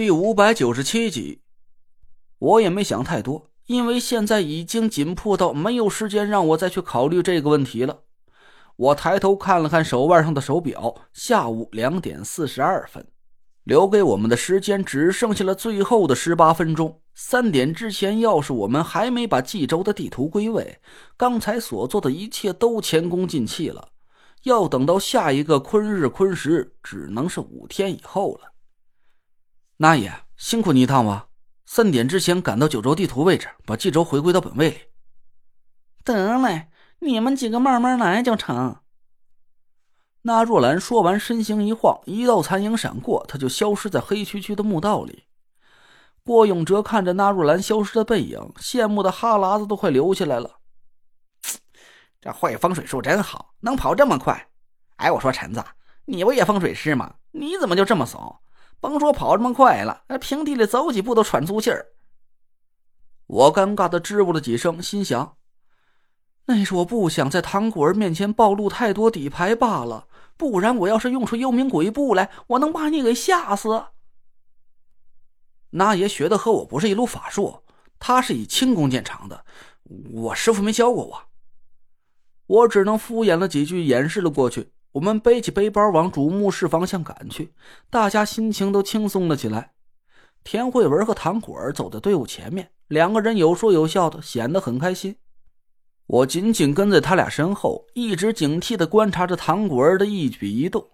第五百九十七集，我也没想太多，因为现在已经紧迫到没有时间让我再去考虑这个问题了。我抬头看了看手腕上的手表，下午两点四十二分，留给我们的时间只剩下了最后的十八分钟。三点之前，要是我们还没把冀州的地图归位，刚才所做的一切都前功尽弃了。要等到下一个坤日坤时，只能是五天以后了。那也辛苦你一趟吧。三点之前赶到九州地图位置，把冀州回归到本位里。得嘞，你们几个慢慢来就成。那若兰说完，身形一晃，一道残影闪过，他就消失在黑黢黢的墓道里。郭永哲看着那若兰消失的背影，羡慕的哈喇子都快流下来了。这会风水术真好，能跑这么快。哎，我说陈子，你不也风水师吗？你怎么就这么怂？甭说跑这么快了，那平地里走几步都喘粗气儿。我尴尬的支吾了几声，心想：那是我不想在唐古儿面前暴露太多底牌罢了。不然我要是用出幽冥鬼步来，我能把你给吓死。那爷学的和我不是一路法术，他是以轻功见长的，我师傅没教过我。我只能敷衍了几句，掩饰了过去。我们背起背包往主墓室方向赶去，大家心情都轻松了起来。田慧文和唐果儿走在队伍前面，两个人有说有笑的，显得很开心。我紧紧跟在他俩身后，一直警惕的观察着唐果儿的一举一动。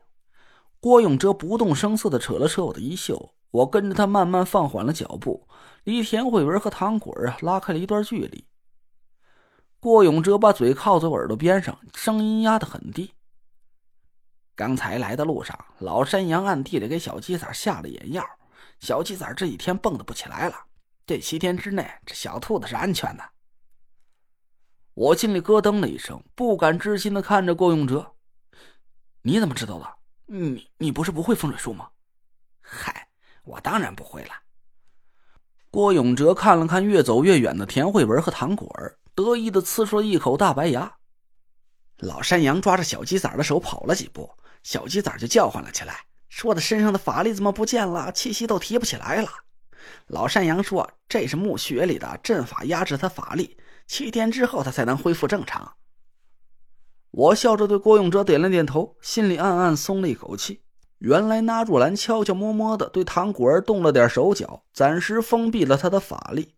郭永哲不动声色的扯了扯我的衣袖，我跟着他慢慢放缓了脚步，离田慧文和唐果儿啊拉开了一段距离。郭永哲把嘴靠在我耳朵边上，声音压得很低。刚才来的路上，老山羊暗地里给小鸡仔下了眼药，小鸡仔这几天蹦的不起来了。这七天之内，这小兔子是安全的。我心里咯噔了一声，不敢置信的看着郭永哲：“你怎么知道的？你你不是不会风水术吗？”“嗨，我当然不会了。”郭永哲看了看越走越远的田慧文和唐果儿，得意的呲出了一口大白牙。老山羊抓着小鸡仔的手跑了几步。小鸡崽就叫唤了起来，说：“他身上的法力怎么不见了？气息都提不起来了。”老山羊说：“这是墓穴里的阵法压制他法力，七天之后他才能恢复正常。”我笑着对郭永哲点了点头，心里暗暗松了一口气。原来那若兰悄悄摸摸的对唐果儿动了点手脚，暂时封闭了他的法力。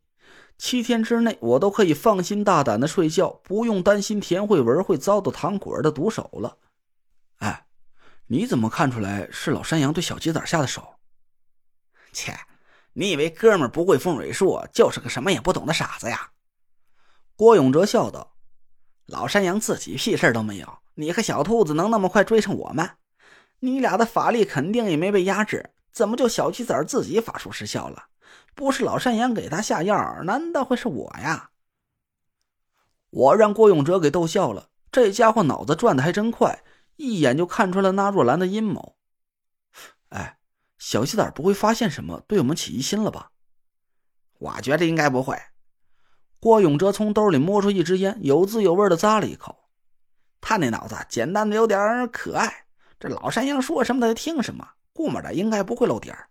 七天之内，我都可以放心大胆的睡觉，不用担心田慧文会遭到唐果儿的毒手了。你怎么看出来是老山羊对小鸡仔下的手？切，你以为哥们不会风水术就是个什么也不懂的傻子呀？郭永哲笑道：“老山羊自己屁事都没有，你和小兔子能那么快追上我们？你俩的法力肯定也没被压制，怎么就小鸡仔自己法术失效了？不是老山羊给他下药，难道会是我呀？”我让郭永哲给逗笑了，这家伙脑子转的还真快。一眼就看出了那若兰的阴谋。哎，小鸡仔不会发现什么对我们起疑心了吧？我觉得应该不会。郭永哲从兜里摸出一支烟，有滋有味的咂了一口。他那脑子简单的有点可爱，这老山羊说什么他就听什么，估摸着应该不会露底儿。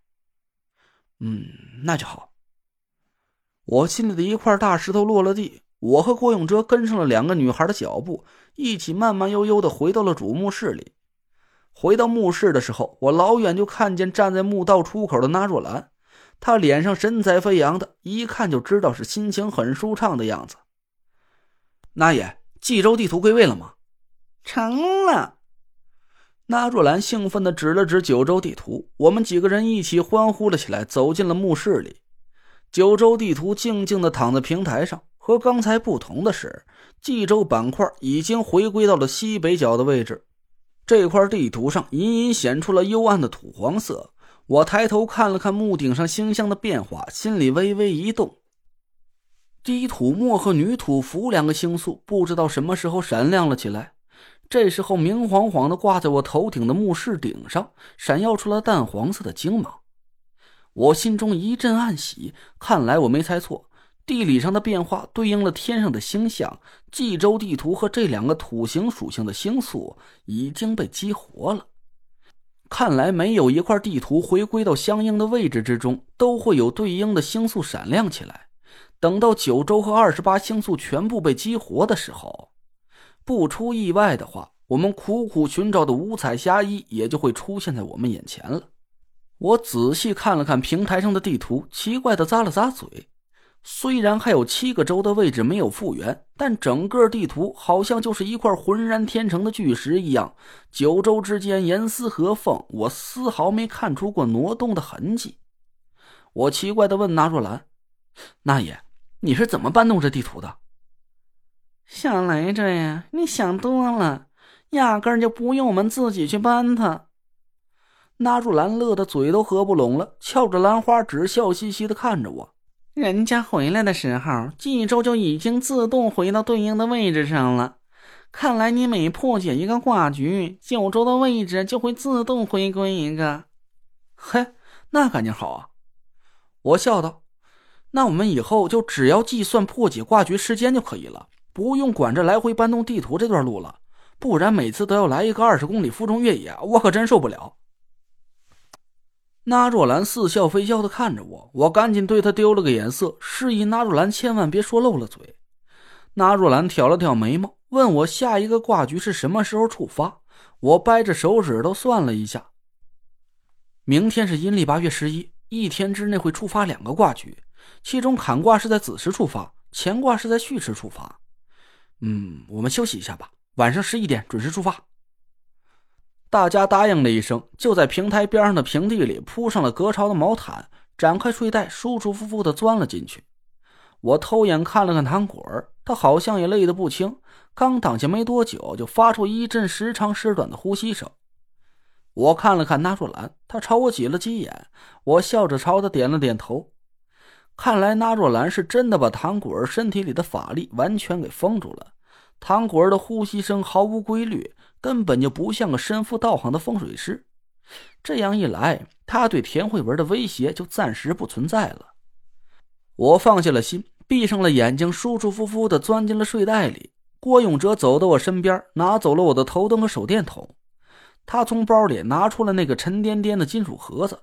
嗯，那就好。我心里的一块大石头落了地。我和郭永哲跟上了两个女孩的脚步，一起慢慢悠悠的回到了主墓室里。回到墓室的时候，我老远就看见站在墓道出口的那若兰，她脸上神采飞扬的，一看就知道是心情很舒畅的样子。那也，冀州地图归位了吗？成了。那若兰兴奋的指了指九州地图，我们几个人一起欢呼了起来，走进了墓室里。九州地图静静的躺在平台上。和刚才不同的是，冀州板块已经回归到了西北角的位置。这块地图上隐隐显出了幽暗的土黄色。我抬头看了看墓顶上星象的变化，心里微微一动。低土墨和女土符两个星宿不知道什么时候闪亮了起来。这时候，明晃晃的挂在我头顶的墓室顶上，闪耀出了淡黄色的精芒。我心中一阵暗喜，看来我没猜错。地理上的变化对应了天上的星象，冀州地图和这两个土形属性的星宿已经被激活了。看来每有一块地图回归到相应的位置之中，都会有对应的星宿闪亮起来。等到九州和二十八星宿全部被激活的时候，不出意外的话，我们苦苦寻找的五彩霞衣也就会出现在我们眼前了。我仔细看了看平台上的地图，奇怪的咂了咂嘴。虽然还有七个州的位置没有复原，但整个地图好像就是一块浑然天成的巨石一样，九州之间严丝合缝，我丝毫没看出过挪动的痕迹。我奇怪的问纳若兰：“那爷，你是怎么搬动这地图的？”想来着呀，你想多了，压根就不用我们自己去搬它。纳若兰乐得嘴都合不拢了，翘着兰花指，笑嘻嘻的看着我。人家回来的时候，冀州就已经自动回到对应的位置上了。看来你每破解一个挂局，九州的位置就会自动回归一个。嘿，那感情好啊！我笑道：“那我们以后就只要计算破解挂局时间就可以了，不用管着来回搬动地图这段路了。不然每次都要来一个二十公里负重越野，我可真受不了。”纳若兰似笑非笑的看着我，我赶紧对她丢了个眼色，示意纳若兰千万别说漏了嘴。纳若兰挑了挑眉毛，问我下一个挂局是什么时候触发。我掰着手指头算了一下，明天是阴历八月十一，一天之内会触发两个挂局，其中坎卦是在子时触发，乾卦是在戌时触发。嗯，我们休息一下吧，晚上十一点准时出发。大家答应了一声，就在平台边上的平地里铺上了隔潮的毛毯，展开睡袋，舒舒服服的钻了进去。我偷眼看了看糖果儿，他好像也累得不轻，刚躺下没多久，就发出一阵时长时短的呼吸声。我看了看纳若兰，他朝我挤了挤眼，我笑着朝他点了点头。看来纳若兰是真的把糖果儿身体里的法力完全给封住了。糖果儿的呼吸声毫无规律。根本就不像个身负道行的风水师，这样一来，他对田慧文的威胁就暂时不存在了。我放下了心，闭上了眼睛，舒舒服服的钻进了睡袋里。郭永哲走到我身边，拿走了我的头灯和手电筒。他从包里拿出了那个沉甸甸的金属盒子。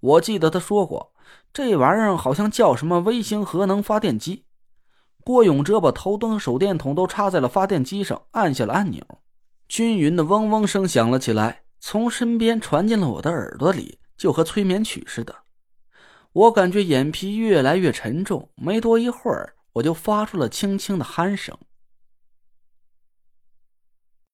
我记得他说过，这玩意儿好像叫什么微型核能发电机。郭永哲把头灯和手电筒都插在了发电机上，按下了按钮。均匀的嗡嗡声响了起来，从身边传进了我的耳朵里，就和催眠曲似的。我感觉眼皮越来越沉重，没多一会儿，我就发出了轻轻的鼾声。